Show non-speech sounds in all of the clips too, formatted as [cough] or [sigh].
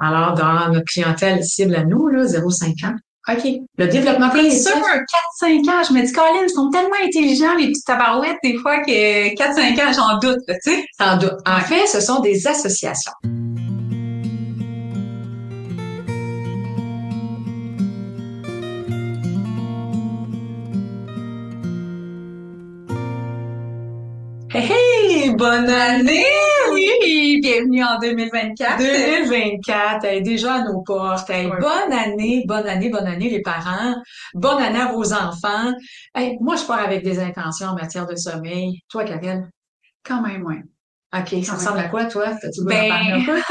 Alors, dans notre clientèle cible à nous, là, 0,5 ans. OK. Le développement C'est cognitif. sûr, 4-5 ans, je me dis, Colin, ils sont tellement intelligents, les petites tabarouettes, des fois, que 4-5 ans, j'en doute, tu sais. En, doute. en fait, ce sont des associations. Hey, hey, bonne année! Oui, bienvenue en 2024. 2024, hey, déjà à nos portes. Hey. Bonne année, bonne année, bonne année les parents. Bonne année à vos enfants. Hey, moi, je pars avec des intentions en matière de sommeil. Toi, Karine? Quand même, ouais. OK, ça ressemble à quoi, toi? Ben, peu? [laughs]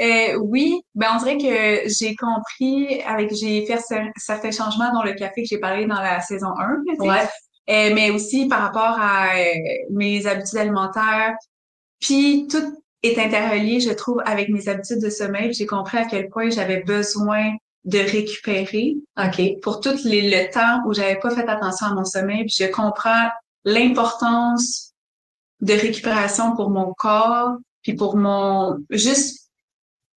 Euh, oui, ben on dirait que j'ai compris avec j'ai fait cer- certains changements dans le café que j'ai parlé dans la saison 1, là, tu sais. Ouais. Euh, mais aussi par rapport à euh, mes habitudes alimentaires. Puis tout est interrelié, je trouve, avec mes habitudes de sommeil. J'ai compris à quel point j'avais besoin de récupérer OK. pour tout les, le temps où j'avais pas fait attention à mon sommeil. Puis je comprends l'importance de récupération pour mon corps, puis pour mon juste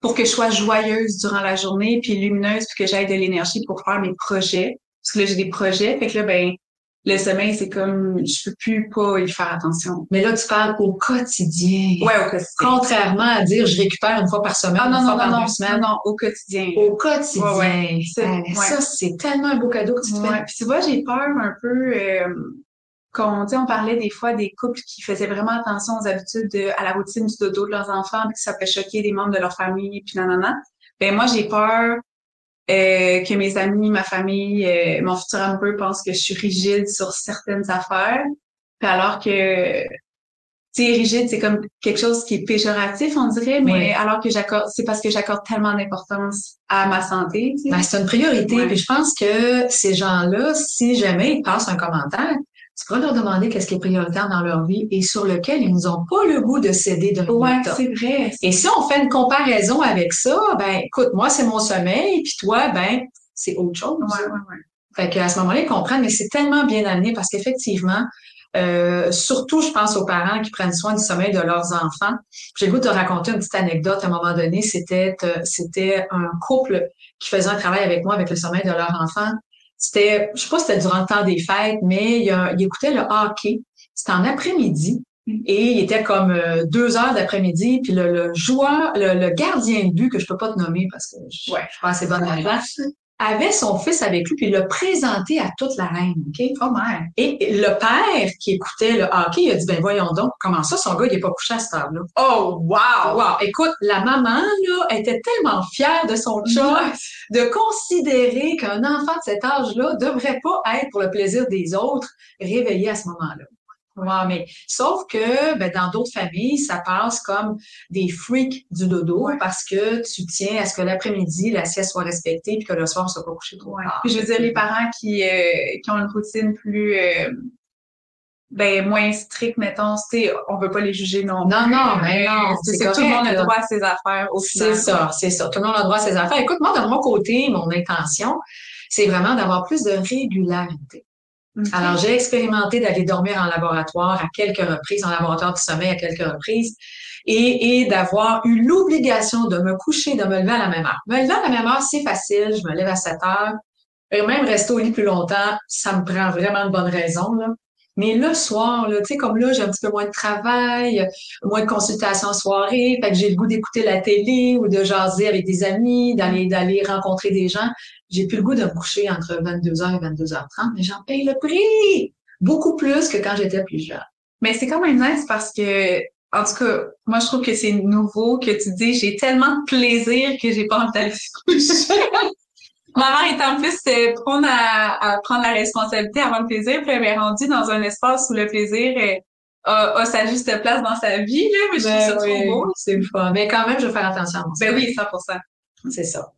pour que je sois joyeuse durant la journée, puis lumineuse, puis que j'aille de l'énergie pour faire mes projets. Parce que là, j'ai des projets. Fait que là, ben, le sommeil, c'est comme je peux plus pas y faire attention. Mais là, tu parles au quotidien. Ouais, au quotidien. Contrairement à dire je récupère une fois par semaine, Ah une non, fois non, par non, non, deux semaines. non, non, au quotidien. Au quotidien. Ouais, ouais. Ça, c'est tellement un beau cadeau que tu te fais. Ouais. Puis tu vois, j'ai peur un peu euh, qu'on, tu sais, on parlait des fois des couples qui faisaient vraiment attention aux habitudes, de- à la routine du dodo de leurs enfants, puis que ça peut choquer des membres de leur famille, puis nanana. Ben moi, j'ai peur euh, que mes amis, ma famille, euh, mon futur amoureux pensent que je suis rigide sur certaines affaires, puis alors que tu sais, rigide, c'est comme quelque chose qui est péjoratif, on dirait, mais alors que j'accorde, c'est parce que j'accorde tellement d'importance à ma santé. Ben, c'est une priorité. Ouais. Puis je pense que ces gens-là, si jamais ils passent un commentaire, tu pourras leur demander qu'est-ce qui est prioritaire dans leur vie et sur lequel ils n'ont pas le goût de céder de Ouais, c'est vrai. Et si on fait une comparaison avec ça, ben écoute, moi c'est mon sommeil, puis toi, ben c'est autre chose. Ouais, ouais, ouais. Fait qu'à ce moment-là, ils comprennent, mais c'est tellement bien amené parce qu'effectivement, euh, surtout, je pense aux parents qui prennent soin du sommeil de leurs enfants. J'ai le goût de te raconter une petite anecdote. À un moment donné, c'était euh, c'était un couple qui faisait un travail avec moi avec le sommeil de leur enfant. C'était, je sais pas si c'était durant le temps des fêtes, mais il, a- il écoutait le hockey. C'était en après-midi. Et il était comme euh, deux heures d'après-midi, puis le, le joueur, le, le gardien de but, que je peux pas te nommer parce que je, Ouais. je suis pas assez bonne là-dedans, avait son fils avec lui, puis il l'a présenté à toute la reine, OK? Oh merde. Et le père qui écoutait le hockey, il a dit, ben voyons donc, comment ça, son gars, il est pas couché à cette heure-là? Oh wow. Wow! Écoute, la maman, là, était tellement fière de son chum de considérer qu'un enfant de cet âge-là devrait pas être pour le plaisir des autres réveillé à ce moment-là. Wow, mais sauf que ben, dans d'autres familles, ça passe comme des freaks du dodo Ouais. parce que tu tiens à ce que l'après-midi, la sieste soit respectée puis que le soir, on soit pas couché trop Ouais. tard. Puis je veux dire, les parents qui, euh, qui ont une routine plus, euh, ben, moins stricte, mettons, tu on veut pas les juger non Non, plus, non, mais non, c'est ça, tout le monde a droit à ses affaires au. C'est ça, c'est ça. Tout le monde a droit à ses affaires. Écoute, moi, de mon côté, mon intention, c'est vraiment d'avoir plus de régularité. Alors, j'ai expérimenté d'aller dormir en laboratoire à quelques reprises, en laboratoire du sommeil à quelques reprises, et, et d'avoir eu l'obligation de me coucher, de me lever à la même heure. Me lever à la même heure, c'est facile, je me lève à 7 heures. Et même rester au lit plus longtemps, ça me prend vraiment de bonnes raisons, là. Mais le soir, tu sais, comme là, j'ai un petit peu moins de travail, moins de consultations en soirée, fait que j'ai le goût d'écouter la télé ou de jaser avec des amis, d'aller d'aller rencontrer des gens. J'ai plus le goût de me coucher entre 22h et 22h30, mais j'en paye le prix! Beaucoup plus que quand j'étais plus jeune. Mais c'est quand même nice parce que, en tout cas, moi, je trouve que c'est nouveau que tu dis, j'ai tellement de plaisir que j'ai pas envie d'aller [laughs] se coucher. Ma mère est en plus euh, prendre à, à prendre la responsabilité avant le plaisir, puis elle m'est rendue dans un espace où le plaisir euh, a, a sa juste place dans sa vie, là, mais je trouve ça trop beau. C'est le fun. Mais quand même, je vais faire attention à mon Ben oui, 100%. C'est ça.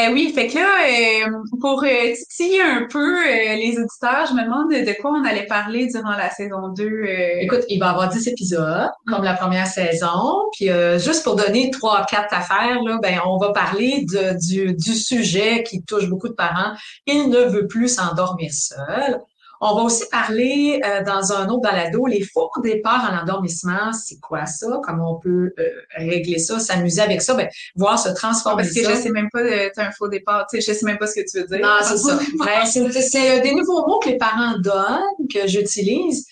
Eh oui, fait que là, euh, pour euh, titiller un peu euh, les auditeurs, je me demande de, de quoi on allait parler durant la saison 2. euh. Écoute, il va y avoir 10 épisodes, comme la première saison. Puis euh, juste pour donner trois, quatre affaires, là, ben, on va parler de, du, du sujet qui touche beaucoup de parents. Il ne veut plus s'endormir seul. On va aussi parler euh, dans un autre balado, les faux départs en endormissement. C'est quoi ça? Comment on peut euh, régler ça, s'amuser avec ça, ben, voir se transformer Parce que je sais même pas, c'est un faux départ. Tu sais, je sais même pas ce que tu veux dire. Non, c'est ça. [laughs] Ben, c'est des nouveaux mots que les parents donnent, que j'utilise.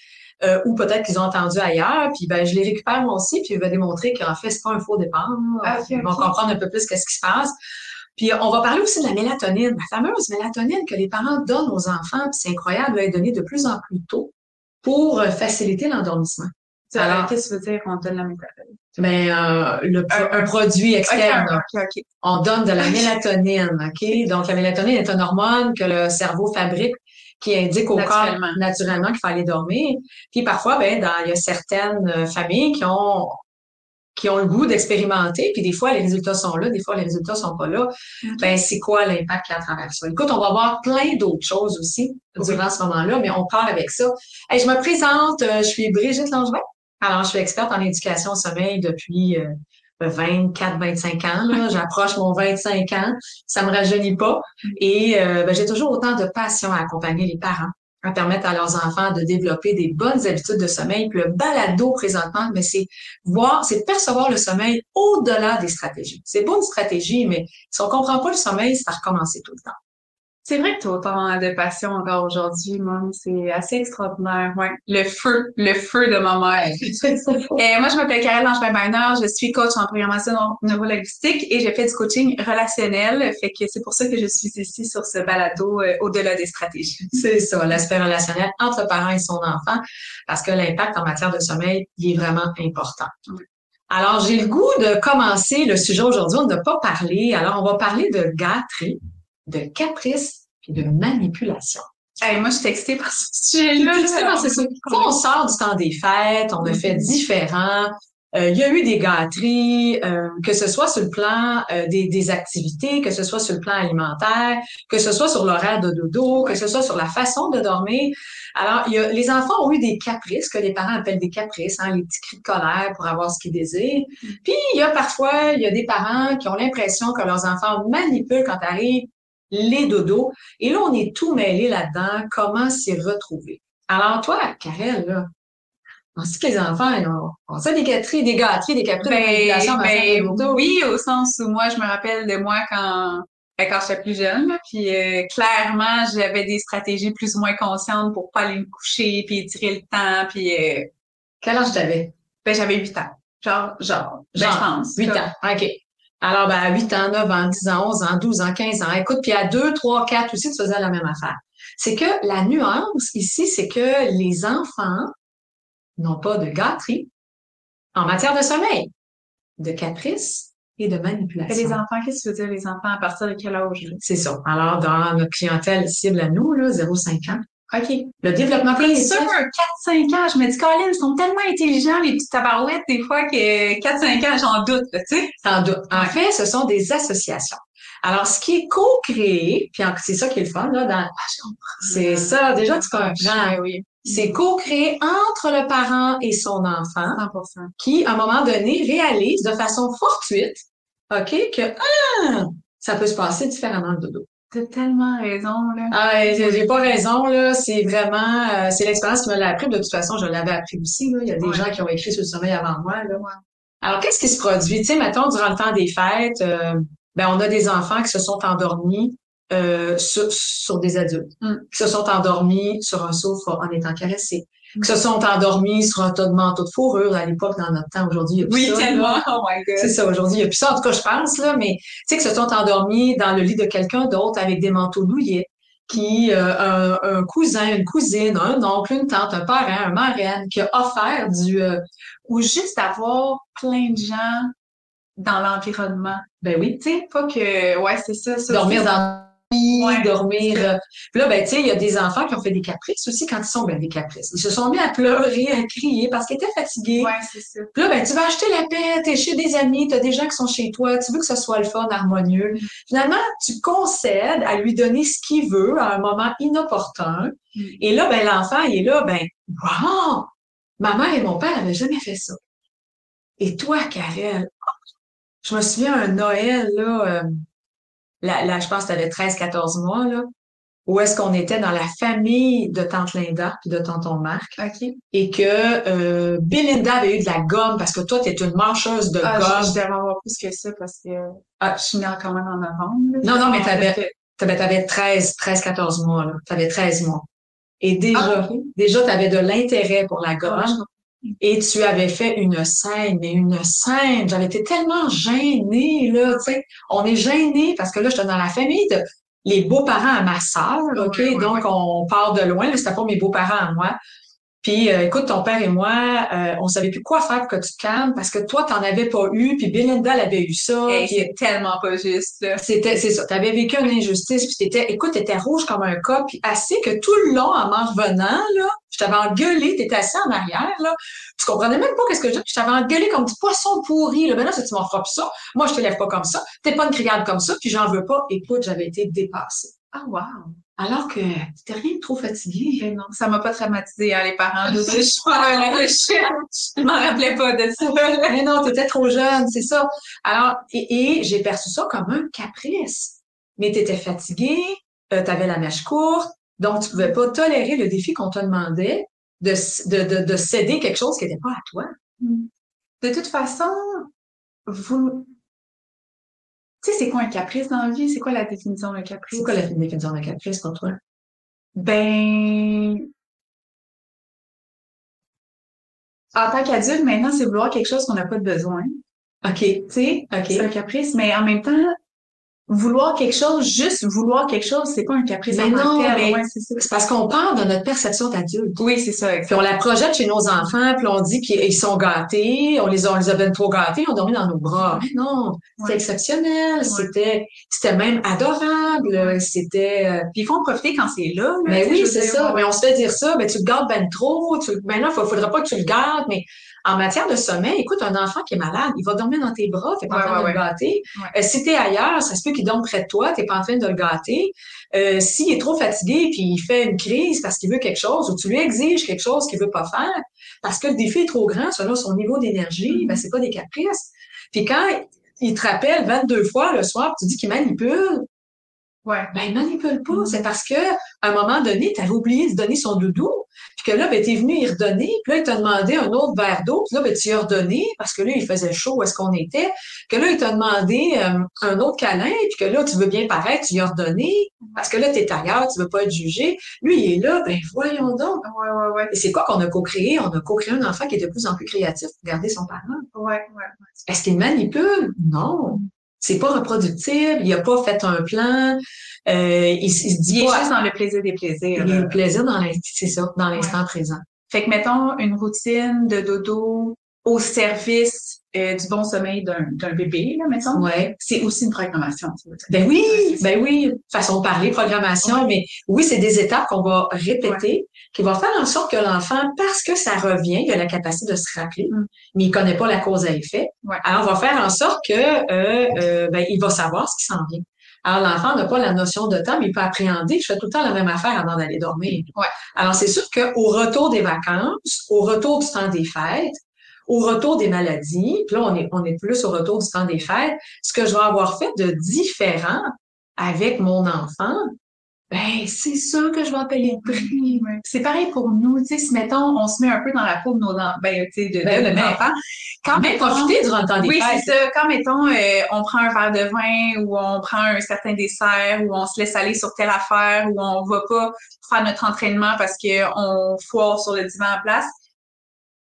Euh, ou peut-être qu'ils ont entendu ailleurs, puis ben je les récupère moi aussi, puis je vais démontrer qu'en fait c'est pas un faux départ. Ah, okay, On va comprendre un peu plus qu'est-ce qui se passe. Puis on va parler aussi de la mélatonine, la fameuse mélatonine que les parents donnent aux enfants, puis c'est incroyable, elle est donnée de plus en plus tôt pour euh, faciliter l'endormissement. Alors, qu'est-ce que ça veut dire qu'on donne la mélatonine? Ben, euh, le, un, produit externe. On donne de la mélatonine, OK? Donc, la mélatonine est une hormone que le cerveau fabrique qui indique au corps naturellement qu'il faut aller dormir. Puis parfois, ben, dans, il y a certaines euh, familles qui ont qui ont le goût d'expérimenter, puis des fois les résultats sont là, des fois les résultats sont pas là. Ben c'est quoi l'impact qu'il y a à travers ça? Écoute, on va voir plein d'autres choses aussi durant ce moment-là, mais on parle avec ça. Hey, je me présente, euh, je suis Brigitte Langevin. Alors, je suis experte en éducation au sommeil depuis euh, 24, 25 ans. [laughs] J'approche mon 25 ans. Ça me rajeunit pas. Et euh, ben, j'ai toujours autant de passion à accompagner les parents, à permettre à leurs enfants de développer des bonnes habitudes de sommeil. Puis le balado présentement, mais c'est voir, c'est percevoir le sommeil au-delà des stratégies. C'est beau une stratégie, mais si on comprend pas le sommeil, ça va recommencer tout le temps. C'est vrai que tu as autant de passion encore aujourd'hui, moi. C'est assez extraordinaire. Ouais. Le feu, le feu de ma mère. [laughs] et moi, je m'appelle Karel Langevin-Beiner. Je suis coach en programmation neurolinguistique et j'ai fait du coaching relationnel. Fait que c'est pour ça que je suis ici sur ce balado euh, au-delà des stratégies. [laughs] C'est ça, l'aspect relationnel entre le parent et son enfant, parce que l'impact en matière de sommeil, il est vraiment important. Alors, j'ai le goût de commencer le sujet aujourd'hui. On n'a pas parlé. Alors, on va parler de gâterie de caprice et de manipulation. moi, je suis excitée par ce sujet-là. ça. on sort du temps des fêtes, on a fait mm-hmm. différent. Euh, il y a eu des gâteries, euh, que ce soit sur le plan euh, des, des, activités, que ce soit sur le plan alimentaire, que ce soit sur l'horaire de dodo, que ce soit sur la façon de dormir. Alors, il y a, les enfants ont eu des caprices, que les parents appellent des caprices, hein, les petits cris de colère pour avoir ce qu'ils désirent. Mm-hmm. Puis, il y a parfois, il y a des parents qui ont l'impression que leurs enfants manipulent quand arrive les dodos. Et là, on est tout mêlé là-dedans. Comment s'y retrouver? Alors, toi, Karel, là, on sait que les enfants, on, sait des gâteries, des gâteries, des caprices, ben, ben, Oui, au sens où moi, je me rappelle de moi quand, ben, quand j'étais plus jeune. puis euh, clairement, j'avais des stratégies plus ou moins conscientes pour pas aller me coucher, puis étirer le temps, puis... Euh, Quel âge t'avais? Ben, j'avais 8 ans. Genre, genre, ben, je pense. 8 ans, OK. Alors, ben, à 8 ans, 9 ans, 10 ans, 11 ans, 12 ans, 15 ans. Écoute, puis à 2, 3, 4 aussi, tu faisais la même affaire. C'est que la nuance ici, c'est que les enfants n'ont pas de gâterie en matière de sommeil, de caprice et de manipulation. Et les enfants, qu'est-ce que tu veux dire, les enfants, à partir de quel âge? C'est ça. Alors, dans notre clientèle cible à nous, là, 0-5 ans, OK. Le développement cognitif. sûr, 4-5 ans, je me dis, Colin, ils sont tellement intelligents, les petites tabarouettes, des fois, que 4-5 ans, j'en doute, tu sais. T'en doutes. En fait, ce sont des associations. Alors, ce qui est co-créé, puis c'est ça qui est le fun, là, dans, ah, c'est ça, déjà, tu comprends, oui. C'est co-créé entre le parent et son enfant, 100%. qui, à un moment donné, réalise de façon fortuite, OK, que, ah, ça peut se passer différemment de dodo. T'as tellement raison, là. Ah, j'ai pas raison, là. C'est vraiment, euh, c'est l'expérience qui me l'a appris. De toute façon, je l'avais appris aussi, là. Il y a des gens qui ont écrit sur le sommeil avant moi, là. Alors, qu'est-ce qui se produit? Tu sais, mettons, durant le temps des fêtes, euh, ben, on a des enfants qui se sont endormis euh, sur, des adultes, mm. qui se sont endormis sur un sofa en étant caressés, qui se sont endormis sur un tas de manteaux de fourrure à l'époque, dans notre temps. Aujourd'hui, il y a plus oui, tellement. Oh my God. C'est ça, aujourd'hui, il y a plus ça. En tout cas, je pense, là, mais, tu sais, qui se sont endormis dans le lit de quelqu'un d'autre avec des manteaux douillets, qui, euh, un, cousin, une cousine, un oncle, une tante, un parent, un marraine, qui a offert du, euh, ou juste avoir plein de gens dans l'environnement. Ben oui. Tu sais, pas que, ouais, c'est ça. ça Dormir dans dormir. Euh, puis là, ben, tu sais, il y a des enfants qui ont fait des caprices aussi quand ils sont ben, des caprices. Ils se sont mis à pleurer, à crier parce qu'ils étaient fatigués. Ouais, c'est ça. Puis là, ben, tu vas acheter la paix, t'es chez des amis, t'as des gens qui sont chez toi, tu veux que ce soit le fun, harmonieux. Mm. Finalement, tu concèdes à lui donner ce qu'il veut à un moment inopportun. Mm. Et là, ben, l'enfant, il est là, ben, wow! Ma mère et mon père n'avaient jamais fait ça. Et toi, Karel, je me souviens un Noël, là, euh, Là, je pense que tu avais 13-14 mois, là. où est-ce qu'on était dans la famille de tante Linda puis de tonton Marc. OK. Et que euh, Belinda avait eu de la gomme parce que toi, tu es une mancheuse de Ah, gomme. je, je devrais avoir plus que ça parce que ah, je suis née quand même en novembre. là. Non, non, mais Ah, t'avais- t'avais 13, 13, 14 mois, là. T'avais 13 mois. Et déjà, Ah, ok. déjà, t'avais de l'intérêt pour la Ah, gomme. Je- Et tu avais fait une scène, mais une scène. J'avais été tellement gênée, là, tu sais. On est gêné parce que là, j'étais dans la famille de les beaux-parents à ma sœur, OK? Donc, on part de loin, là, c'était pas mes beaux-parents à moi. Puis, euh, écoute, ton père et moi, euh, on savait plus quoi faire pour que tu te calmes parce que toi, t'en avais pas eu, puis Belinda elle avait eu ça. Hey, puis- c'est tellement pas juste, c'était, c'est ça. T'avais vécu une injustice, puis t'étais, écoute, t'étais rouge comme un cas, puis assez que tout le long, en m'en revenant, là, je t'avais engueulé, t'étais assis en arrière, là. Tu comprenais même pas qu'est-ce que je Je t'avais engueulé comme du poisson pourri, là. Ben là, ça, tu m'en feras plus ça? Moi, je te lève pas comme ça. T'es pas une criade comme ça, puis j'en veux pas. Écoute, j'avais été dépassée. Ah, wow. Alors que t'étais rien de trop fatiguée. Mais non, ça m'a pas traumatisé, hein, les parents. de je suis. Je m'en rappelais pas de ça. Mais non, t'étais trop jeune, c'est ça. Alors, et, et j'ai perçu ça comme un caprice. Mais t'étais fatiguée, euh, t'avais la mèche courte, donc tu pouvais pas tolérer le défi qu'on te demandait de, de, de, de céder quelque chose qui n'était pas à toi. De toute façon, vous... Tu sais, c'est quoi un caprice dans la vie? C'est quoi la définition d'un caprice? C'est quoi la définition d'un caprice pour toi? Ben... En tant qu'adulte, maintenant, c'est vouloir quelque chose qu'on n'a pas de besoin. OK, Tu sais, OK. c'est un caprice, mais en même temps, vouloir quelque chose, juste vouloir quelque chose, c'est pas un caprice. Mais non, mais- Ouais, c'est parce qu'on part de notre perception d'adulte. Oui, c'est ça. Puis on la projette chez nos enfants, puis on dit qu'ils ils sont gâtés, on les a, on les a bien trop gâtés, on dormit dans nos bras. Mais non, c'était Ouais. exceptionnel, c'était, c'était même adorable, c'était, euh, Puis il faut en profiter quand c'est là. là, Mais sais, oui, c'est ça. Mais on se fait dire ça, ben tu le gardes ben trop. Tu, ben non, il faudrait pas que tu le gardes. Mais en matière de sommeil, écoute, un enfant qui est malade, il va dormir dans tes bras, t'es pas Ouais, en train ouais, de le gâter. Euh, si t'es ailleurs, ça se peut qu'il dorme près de toi, t'es pas en train de le gâter. Euh, s'il est trop fatigué puis il fait une crise parce qu'il veut quelque chose ou tu lui exiges quelque chose qu'il veut pas faire parce que le défi est trop grand selon son niveau d'énergie, ben c'est pas des caprices. Puis quand il te rappelle 22 fois le soir, tu dis qu'il manipule, Ouais. ben, il manipule pas. Mm. C'est parce que, à un moment donné, tu avais oublié de donner son doudou, puis que là, ben, t'es venu y redonner, puis là, il t'a demandé un autre verre d'eau, puis là, ben, tu y as redonné, parce que là, il faisait chaud où est-ce qu'on était, que là, il t'a demandé euh, un autre câlin, puis que là, tu veux bien paraître, tu y as redonné, parce que là, t'es ailleurs, tu veux pas être jugé. Lui, il est là, ben, voyons donc. Ouais, ouais, ouais. Et c'est quoi qu'on a co-créé? On a co-créé un enfant qui est de plus en plus créatif pour garder son parent. Ouais, ouais. Est-ce qu'il manipule? Non. C'est pas reproductible, il a pas fait un plan, euh, il, il se dit Il est pas, juste dans le plaisir des plaisirs. il là. le plaisir dans l'instant, c'est ça, dans l'instant présent. Fait que mettons une routine de dodo au service euh, du bon sommeil d'un bébé, là, mettons. Ouais. C'est aussi une programmation. Ben oui, ben oui, façon de parler, programmation, mais oui, c'est des étapes qu'on va répéter, qui vont faire en sorte que l'enfant, parce que ça revient, il a la capacité de se rappeler, Mm. mais il connaît pas la cause à effet. Ouais. Alors, on va faire en sorte que euh, euh, ben, il va savoir ce qui s'en vient. Alors, l'enfant n'a pas la notion de temps, mais il peut appréhender. Je fais tout le temps la même affaire avant d'aller dormir. Ouais. Alors, c'est sûr qu'au retour des vacances, au retour du temps des fêtes, au retour des maladies, puis là, on est, on est plus au retour du temps des fêtes, ce que je vais avoir fait de différent avec mon enfant, ben, c'est sûr que je vais payer le prix. C'est pareil pour nous, tu sais, si mettons, on se met un peu dans la peau de nos enfants, ben, tu sais, de, Ben, de nos enfants. Quand Mais mettons- profiter durant le temps des Oui, fêtes. c'est ça. Quand, mettons, euh, on prend un verre de vin ou on prend un certain dessert ou on se laisse aller sur telle affaire ou on va pas faire notre entraînement parce qu'on foire sur le divan en place,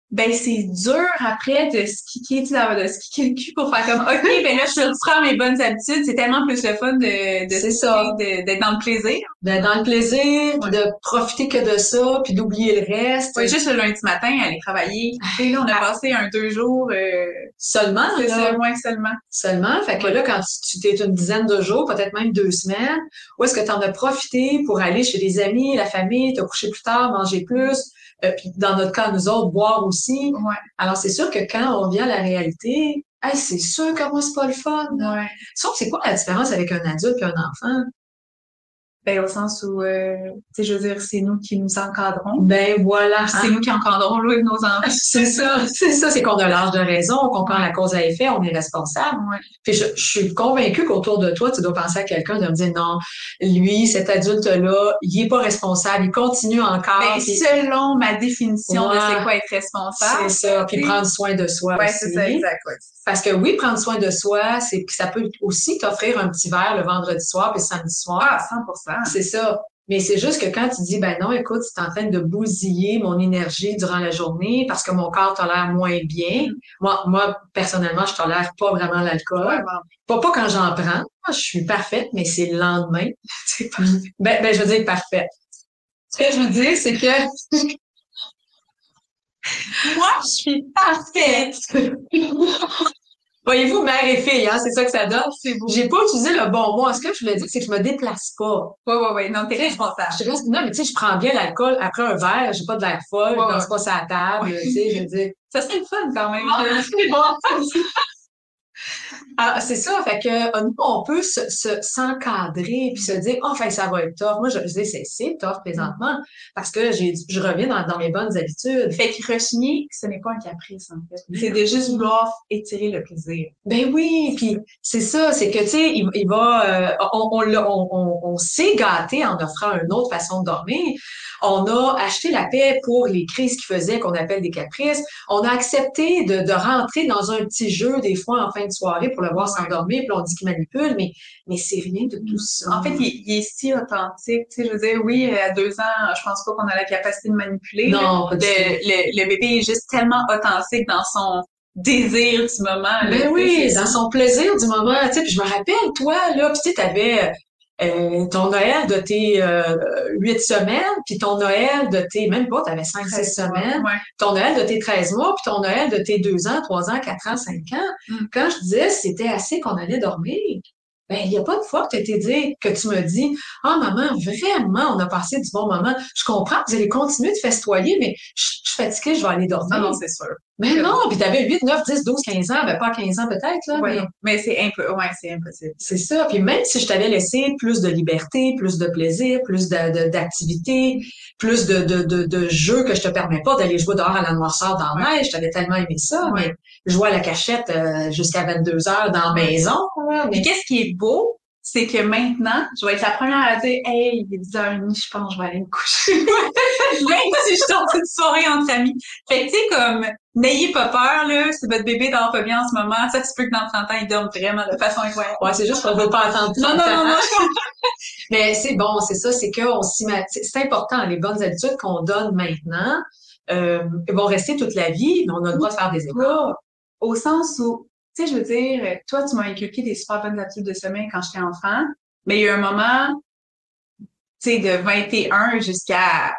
ben c'est dur après de se kicker, tu sais, de se kicker le cul pour faire comme OK, [laughs] ben là, je reprends mes bonnes habitudes. C'est tellement plus le fun de, de C'est ça. de- d'être dans le plaisir. Ben, dans le plaisir, Ouais. de profiter que de ça, puis d'oublier le reste. Ouais, juste le lundi matin, aller travailler. Tu sais, là, on a Ah. passé un deux jours, euh, Seulement, c'est là? ça, seulement. Seulement? Fait que là, quand tu t'es une dizaine de jours, peut-être même deux semaines, où est-ce que tu en as profité pour aller chez des amis, la famille, te coucher plus tard, manger plus, euh, puis dans notre cas, nous autres, boire aussi. Ouais, Alors, c'est sûr que quand on vient à la réalité, hey, c'est sûr que moi, c'est pas le fun. ouais. Sauf que c'est quoi la différence avec un adulte et un enfant? Ben, au sens où, euh, tu sais, je veux dire, c'est nous qui nous encadrons. Ben voilà. C'est nous qui encadrons nous, nos enfants. [laughs] C'est ça, c'est ça, c'est qu'on a l'âge de raison, on comprend la cause à effet, on est responsable. Ouais. Puis je, je suis convaincue qu'autour de toi, tu dois penser à quelqu'un de me dire non, lui, cet adulte-là, il est pas responsable, il continue encore. Ben, puis- selon ma définition de c'est quoi être responsable. c'est ça, puis prendre soin de soi Ouais, c'est ça, exact. ouais. Parce que oui, prendre soin de soi, c'est que ça peut aussi t'offrir un petit verre le vendredi soir puis le samedi soir. Ah, 100 C'est ça. Mais c'est juste que quand tu dis, ben non, écoute, c'est en train de bousiller mon énergie durant la journée parce que mon corps tolère moins bien. Moi, moi, personnellement, je tolère pas vraiment l'alcool. Pas, pas quand j'en prends. Moi, je suis parfaite, mais c'est le lendemain. [laughs] Ben, ben, je veux dire parfaite. Ce que je veux dire, c'est que Moi, je suis parfaite. [laughs] Voyez-vous, mère et fille, hein, c'est ça que ça donne. C'est beau. J'ai pas utilisé le bon mot. Ce que je voulais dire, c'est que je me déplace pas. Ouais, ouais, ouais. Non, t'es responsable. Je reste, non, mais tu sais, je prends bien l'alcool après un verre, j'ai pas de l'air folle, Ouais, je danse ouais. pas la table, tu sais, je veux dire. Ça serait le fun quand même. [laughs] Ah, c'est ça, fait que euh, nous, on peut se, se- s'encadrer puis se dire, oh, fait ça va être tough. Moi, je, je dis, c'est, c'est tough présentement parce que j'ai, je reviens dans, dans mes bonnes habitudes. Fait que rechigner, ce n'est pas un caprice, en fait. C'est de juste vouloir étirer le plaisir. Ben oui, puis c'est ça, c'est que tu sais, il, il va, euh, on, on s'est gâté en offrant une autre façon de dormir. On a acheté la paix pour les crises qu'il faisait, qu'on appelle des caprices. On a accepté de, de rentrer dans un petit jeu des fois en fin de soirée pour le voir s'endormir, puis on dit qu'il manipule, mais mais c'est rien de tout ça. En fait, il, il est si authentique. Tu sais, je veux dire, oui, à deux ans, je pense pas qu'on a la capacité de manipuler. non, Le, le, le bébé est juste tellement authentique dans son désir du moment. là. Ben oui, dans son plaisir du moment, tu sais, puis je me rappelle, toi, là, puis tu sais, t'avais euh, ton Noël de tes euh, huit semaines, puis ton Noël de tes, même pas, t'avais cinq, six semaines, Ouais. ton Noël de tes 13 mois, puis ton Noël de tes deux ans, trois ans, quatre ans, cinq ans. Mm. Quand je disais c'était assez qu'on allait dormir, ben, il n'y a pas de fois que tu dit, que tu me dis, ah, maman, vraiment, on a passé du bon moment. Je comprends que vous allez continuer de festoyer, mais je je suis fatiguée, je vais aller dormir. Ah non, c'est sûr. Mais non, puis t'avais 8, 9, 10, 12, 15 ans, ben pas 15 ans peut-être, là, Ouais, mais. Mais c'est un peu, ouais, c'est impossible. c'est ça. Puis même si je t'avais laissé plus de liberté, plus de plaisir, plus de, de- d'activité, plus de, de, de, de jeux que je te permets pas d'aller jouer dehors à la noirceur dans la neige, je t'avais tellement aimé ça, mais jouer à la cachette euh, jusqu'à 22 heures dans la maison, mais qu'est-ce qui est beau, c'est que maintenant, je vais être la première à dire, hey, il est 10h30, je pense que je vais aller me coucher. Même [laughs] si je sors une soirée entre amis. Fait que, tu sais, comme, n'ayez pas peur, là, si votre bébé dort pas bien en ce moment, ça se peut que dans 30 ans, il dorme vraiment de façon incroyable. ouais, c'est juste qu'on veut pas entendre Non, non, non, non. [laughs] Mais c'est bon, c'est ça, c'est qu'on s'ima- c'est c'est important, les bonnes habitudes qu'on donne maintenant euh, vont rester toute la vie, mais on a le droit de faire des efforts. Au sens où, tu sais, je veux dire, toi, tu m'as inculqué des super bonnes habitudes de sommeil quand j'étais enfant, mais il y a eu un moment, tu sais, de 21 jusqu'à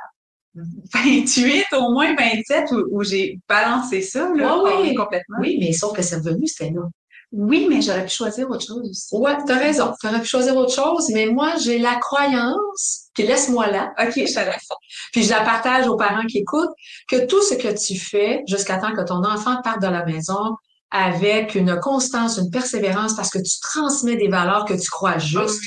28, au moins 27, où, où j'ai balancé ça, là, oui. complètement. Oui, mais sauf que c'est revenu, c'était là. Oui, mais j'aurais pu choisir autre chose aussi. Ouais, t'as raison. T'aurais pu choisir autre chose, mais moi, j'ai la croyance, puis laisse-moi là, OK, je te laisse. puis je la partage aux parents qui écoutent, que tout ce que tu fais jusqu'à temps que ton enfant parte de la maison avec une constance, une persévérance, parce que tu transmets des valeurs que tu crois justes,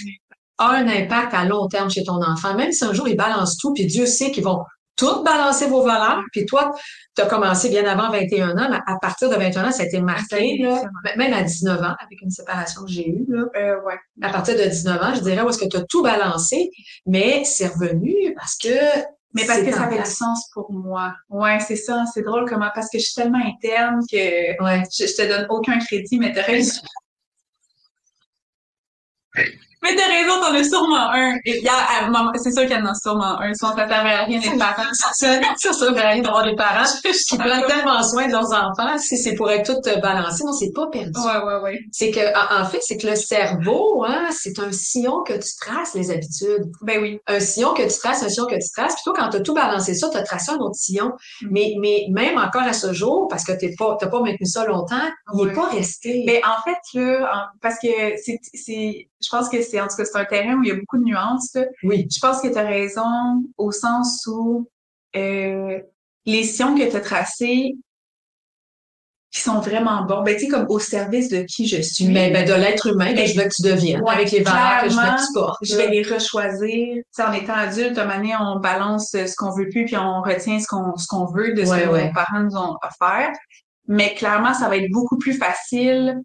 a un impact à long terme chez ton enfant. Même si un jour, il balance tout, puis Dieu sait qu'ils vont toutes balancer vos valeurs, puis toi, tu as commencé bien avant 21 ans, mais à partir de 21 ans, ça a été marqué, là, même à 19 ans, avec une séparation que j'ai eue, là, Euh, ouais. à partir de 19 ans, je dirais où est-ce que tu as tout balancé, mais c'est revenu parce que Mais parce que ça avait du sens pour moi. Ouais, c'est ça. C'est drôle comment, parce que je suis tellement interne que Ouais. je, je te donne aucun crédit, mais t'as raison. [laughs] Mais t'as raison, t'en as sûrement un. À- c'est sûr qu'il y en a sûrement un. Sinon, ça servait à rien des parents. Ça, ça serait rien d'avoir des parents qui prennent [laughs] tellement soin de leurs enfants si c'est pour être tout euh, balancé. Non, c'est pas perdu. Ouais, ouais, ouais. C'est que, en fait, c'est que le cerveau, hein, c'est un sillon que tu traces les habitudes. Ben oui. Un sillon que tu traces, un sillon que tu traces. Puis toi, quand tu as tout balancé ça, tu as tracé un autre sillon. Mm. Mais, mais même encore à ce jour, parce que tu pas, t'as pas maintenu ça longtemps, il Ouais. n'est pas resté. Mais en fait, là, parce que c'est, c'est, je pense que c'est, en tout cas, c'est un terrain où il y a beaucoup de nuances, là. oui. Je pense que tu as raison au sens où euh, les sillons que tu as tracés, qui sont vraiment bons. Ben, tu sais, comme au service de qui je suis. Mais ben, de l'être humain que je veux que tu deviennes, Ouais, avec les valeurs que je veux que tu portes. je vais les rechoisir. Sais, en étant adulte, à un moment donné, on balance ce qu'on veut plus, puis on retient ce qu'on ce qu'on veut de ce Ouais, que ouais. nos parents nous ont offert. Mais clairement, ça va être beaucoup plus facile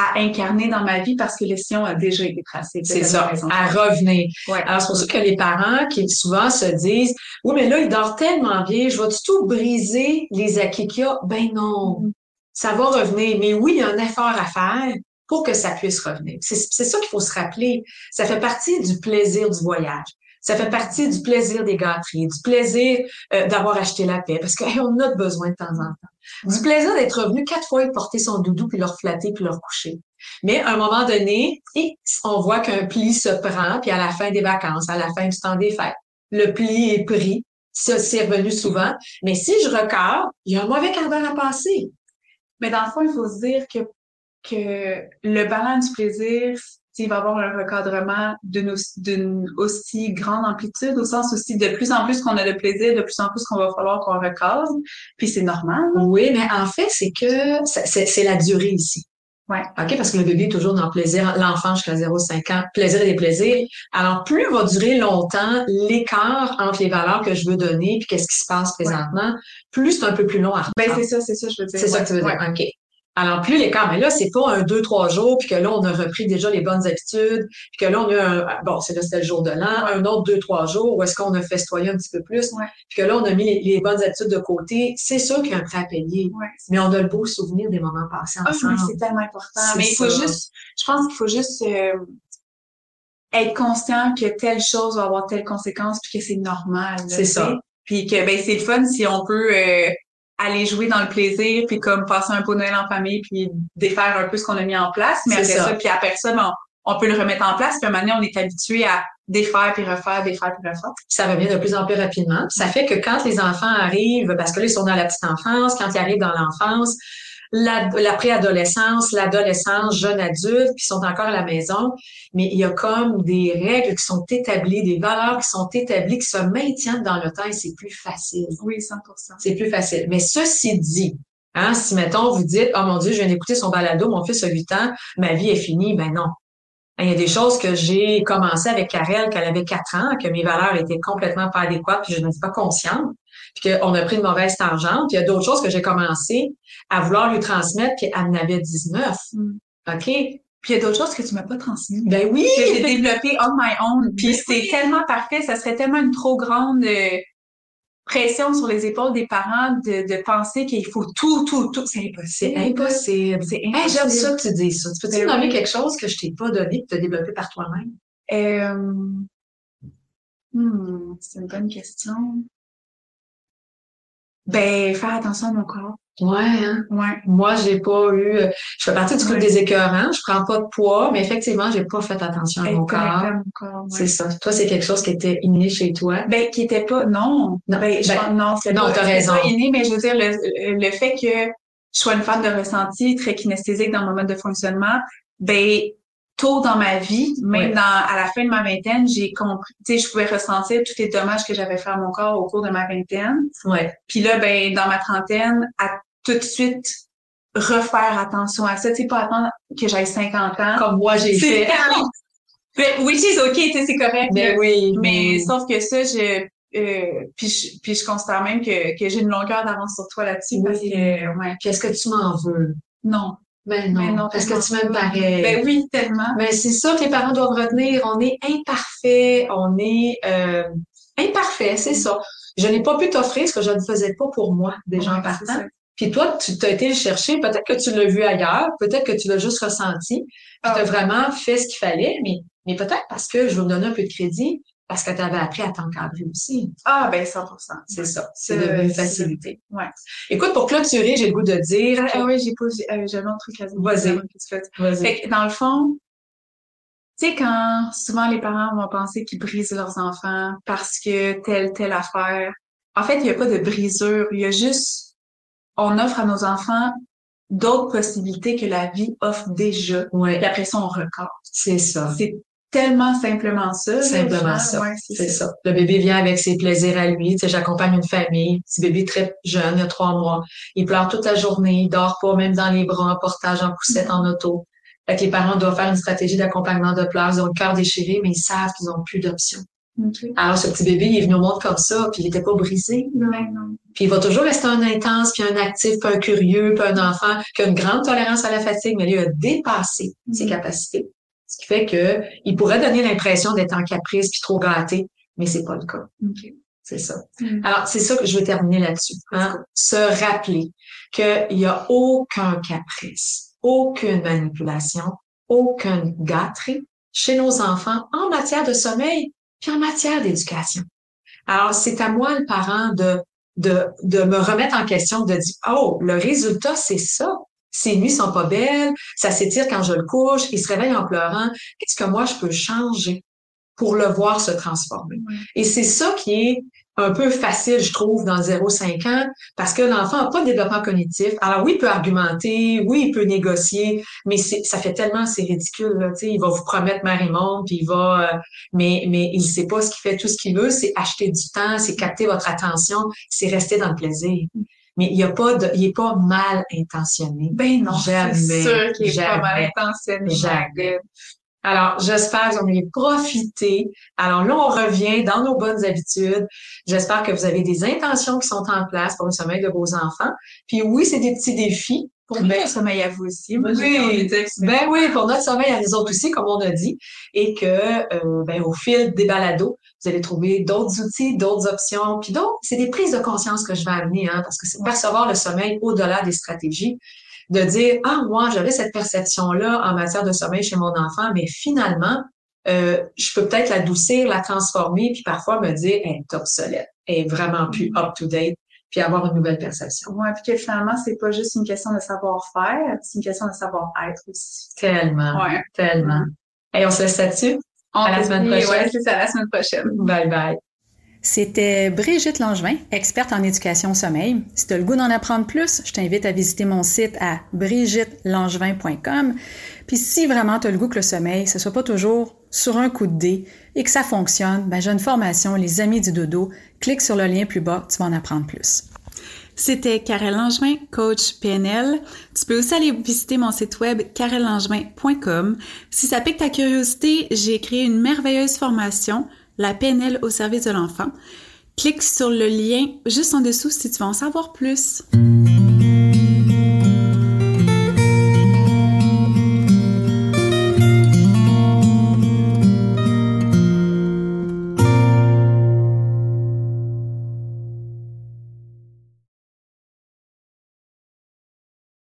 à incarner dans ma vie parce que le sillon a déjà été tracé. C'est ça, à revenir. Ouais. Alors, c'est pour ça que les parents qui souvent se disent Oui, mais là, il dort tellement bien, je vais tout briser les acquis qu'il y a? Ben non, Mhm. ça va revenir. Mais oui, il y a un effort à faire pour que ça puisse revenir. C'est ça qu'il faut se rappeler. Ça fait partie du plaisir du voyage. Ça fait partie du plaisir des gâteries, du plaisir euh, d'avoir acheté la paix, parce qu'on a besoin de temps en temps. Du plaisir d'être revenu quatre fois et porter son doudou, puis le reflatter, puis le recoucher. Mais à un moment donné, on voit qu'un pli se prend, puis à la fin des vacances, à la fin du temps des fêtes, le pli est pris. Ça, c'est revenu souvent. Mais si je recorde, il y a un mauvais quart d'heure à passer. Mais dans le fond, il faut se dire que, que le ballon du plaisir, il va y avoir un recadrement d'une aussi, grande amplitude, au sens aussi de plus en plus qu'on a de plaisir, de plus en plus qu'on va falloir qu'on recadre. Puis c'est normal. Oui, mais en fait, c'est que c'est la durée ici. Ouais. OK? Parce que le bébé est toujours dans le plaisir, l'enfant jusqu'à 0,5 ans, plaisir et déplaisir. Alors, plus va durer longtemps l'écart entre les valeurs que je veux donner puis qu'est-ce qui se passe présentement, plus c'est un peu plus long à Ben, reprendre. c'est ça, c'est ça, je veux dire. C'est ça que tu veux dire. OK. Alors, plus l'écart, mais là, c'est pas un deux, trois jours, puis que là, on a repris déjà les bonnes habitudes, puis que là, on a un, bon, c'est là, c'était le jour de l'an, un autre deux, trois jours, où est-ce qu'on a festoyé un petit peu plus, Ouais. puis que là, on a mis les, les bonnes habitudes de côté. C'est sûr qu'il y a un prêt à payer, Ouais. mais on a le beau souvenir des moments passés Ah, ensemble. c'est tellement important. C'est Mais il faut ça. juste, je pense qu'il faut juste euh, être conscient que telle chose va avoir telle conséquence puis que c'est normal. là, C'est ça. Puis que ben c'est le fun si on peut euh, aller jouer dans le plaisir puis comme passer un beau Noël en famille puis défaire un peu ce qu'on a mis en place. Mais après ça, ça. puis ça, ben, on, on peut le remettre en place. Puis à un moment donné, on est habitué à défaire puis refaire, défaire puis refaire. ça revient de plus en plus rapidement. Ça fait que quand les enfants arrivent, parce que là, ils sont dans la petite enfance, quand ils arrivent dans l'enfance, la, la préadolescence, l'adolescence, jeune adulte, puis ils sont encore à la maison, mais il y a comme des règles qui sont établies, des valeurs qui sont établies, qui se maintiennent dans le temps et c'est plus facile. Oui, 100%. C'est plus facile. Mais ceci dit, hein, si mettons vous dites, oh mon Dieu, je viens d'écouter son balado, mon fils a 8 ans, ma vie est finie, ben non. Il y a des choses que j'ai commencé avec Karel quand elle avait 4 ans, que mes valeurs étaient complètement pas adéquates, puis je n'étais pas consciente, puis qu'on a pris une mauvaise tangente. Puis il y a d'autres choses que j'ai commencé à vouloir lui transmettre, puis elle en avait 19. Mm. OK? Puis il y a d'autres choses que tu m'as pas transmises. Ben oui! que j'ai développé on my own. Puis c'est tellement parfait, ça serait tellement une trop grande euh, pression sur les épaules des parents de, de penser qu'il faut tout, tout, tout. C'est C'est impossible. impossible. C'est Hey, impossible. j'aime ça que tu dises ça. Tu peux-tu Ben me nommer oui. quelque chose que je t'ai pas donné, que tu as développé par toi-même? Euh, hmm, c'est une bonne question. Ben, faire attention à mon corps. Ouais, hein? Ouais. Moi, j'ai pas eu. euh, Je fais partie du Ouais. des écœurants. Je prends pas de poids, mais effectivement, j'ai pas fait attention à mon corps. à mon corps, ouais. C'est ça. Toi, c'est quelque chose qui était inné chez toi? Ben, qui était pas, non. Non, Ben, je ben, non, c'est non, pas, t'as raison. pas inné, mais je veux dire, le, le fait que je sois une femme de ressenti, très kinesthésique dans mon mode de fonctionnement, ben, tôt dans ma vie, même Ouais. dans, à la fin de ma vingtaine, j'ai compris, tu sais, je pouvais ressentir tous les dommages que j'avais fait à mon corps au cours de ma vingtaine. Ouais. Puis là, ben, dans ma trentaine, à tout de suite refaire attention à ça, tu sais, pas attendre que j'aille 50 ans. Comme moi, j'ai C'est fait. [laughs] Ben, which is OK, tu sais, c'est correct. Ben là. oui. Mais sauf que ça, je euh, puis je, puis je considère même que, que j'ai une longueur d'avance sur toi là-dessus parce que ouais, Puis est-ce que tu m'en veux? non. Ben non. Mais non, Est-ce que tu m'aimes pareil? Ben oui, tellement. Mais c'est ça que les parents doivent retenir. On est imparfait, on est euh, imparfait, c'est ça. Je n'ai pas pu t'offrir ce que je ne faisais pas pour moi déjà en Ouais, partant. Puis toi, tu t'as été le chercher, peut-être que tu l'as vu ailleurs, peut-être que tu l'as juste ressenti, puis Ah. tu as vraiment fait ce qu'il fallait, mais, mais peut-être parce que je veux me donner un peu de crédit, parce que tu avais appris à t'encadrer aussi. Ah ben 100%. C'est ça. C'est devenu une facilité. ouais. Écoute, pour clôturer, j'ai le goût de dire. Ah, oui, j'ai pas euh, j'avais un truc à dire. Vas-y. Vas-y. Fait que dans le fond, tu sais, quand souvent les parents vont penser qu'ils brisent leurs enfants parce que telle, telle affaire. En fait, il n'y a pas de brisure. Il y a juste, on offre à nos enfants d'autres possibilités que la vie offre déjà. Ouais, Puis après ça, on recorde. c'est ça. C'est tellement simplement ça. Simplement ça. c'est ça. Le bébé vient avec ses plaisirs à lui. Tu sais, j'accompagne une famille, petit bébé très jeune, il a trois mois. Il pleure toute la journée, il dort pas, même dans les bras, en portage, en poussette, en auto. Fait que les parents doivent faire une stratégie d'accompagnement de pleurs. Ils ont le cœur déchiré, mais ils savent qu'ils n'ont plus d'options. Alors, ce petit bébé, il est venu au monde comme ça, puis il était pas brisé. non. Puis il va toujours rester un intense, puis un actif, puis un curieux, puis un enfant qui a une grande tolérance à la fatigue, mais lui a dépassé ses mm. capacités. Ce qui fait que il pourrait donner l'impression d'être en caprice puis trop gâté, mais c'est pas le cas. C'est ça. Mm. Alors, c'est ça que je veux terminer là-dessus. Hein? Se rappeler qu'il n'y a aucun caprice, aucune manipulation, aucune gâterie chez nos enfants en matière de sommeil puis en matière d'éducation. Alors, c'est à moi, le parent, de, de, de me remettre en question, de dire, oh, le résultat, c'est ça. Ses nuits sont pas belles, ça s'étire quand je le couche, il se réveille en pleurant. Qu'est-ce que moi, je peux changer pour le voir se transformer? Et c'est ça qui est un peu facile, je trouve, dans 0-5 ans, parce que l'enfant n'a pas de développement cognitif. Alors oui, il peut argumenter, oui, il peut négocier, mais ça fait tellement, c'est ridicule. Là, il va vous promettre Marie monde, puis il va, euh, mais mais il sait pas ce qu'il fait. Tout ce qu'il veut, c'est acheter du temps, c'est capter votre attention, c'est rester dans le plaisir. Mais il a pas de, il est pas mal intentionné. Ben non, jamais. C'est sûr qu'il est pas mal intentionné. Jamais. Alors, j'espère que vous en avez profité. Alors là, on revient dans nos bonnes habitudes. J'espère que vous avez des intentions qui sont en place pour le sommeil de vos enfants. Puis oui, c'est des petits défis. Pour notre sommeil à vous aussi. oui, ben oui, pour notre sommeil à nous autres aussi, comme on a dit. Et que, euh, ben, au fil des balados, vous allez trouver d'autres outils, d'autres options. Puis donc, c'est des prises de conscience que je vais amener, hein, parce que c'est percevoir le sommeil au-delà des stratégies de dire ah moi j'avais cette perception là en matière de sommeil chez mon enfant, mais finalement euh, je peux peut-être l'adoucir, la transformer, puis parfois me dire elle est obsolète, elle est vraiment plus up to date, puis avoir une nouvelle perception. Ouais, puis que finalement c'est pas juste une question de savoir-faire, c'est une question de savoir-être aussi. Tellement, ouais. tellement. Et on se laisse là-dessus. À la semaine prochaine. Ouais, c'est ça, la semaine prochaine. Bye bye. C'était Brigitte Langevin, experte en éducation au sommeil. Si tu as le goût d'en apprendre plus, je t'invite à visiter mon site à brigittelangevin.com. Puis si vraiment tu as le goût que le sommeil, ce soit pas toujours sur un coup de dé et que ça fonctionne, ben j'ai une formation Les Amis du Dodo. Clique sur le lien plus bas, tu vas en apprendre plus. C'était Karel Langevin, coach PNL. Tu peux aussi aller visiter mon site web karellangevin.com. Si ça pique ta curiosité, j'ai créé une merveilleuse formation la PNL au service de l'enfant. Clique sur le lien juste en dessous si tu veux en savoir plus.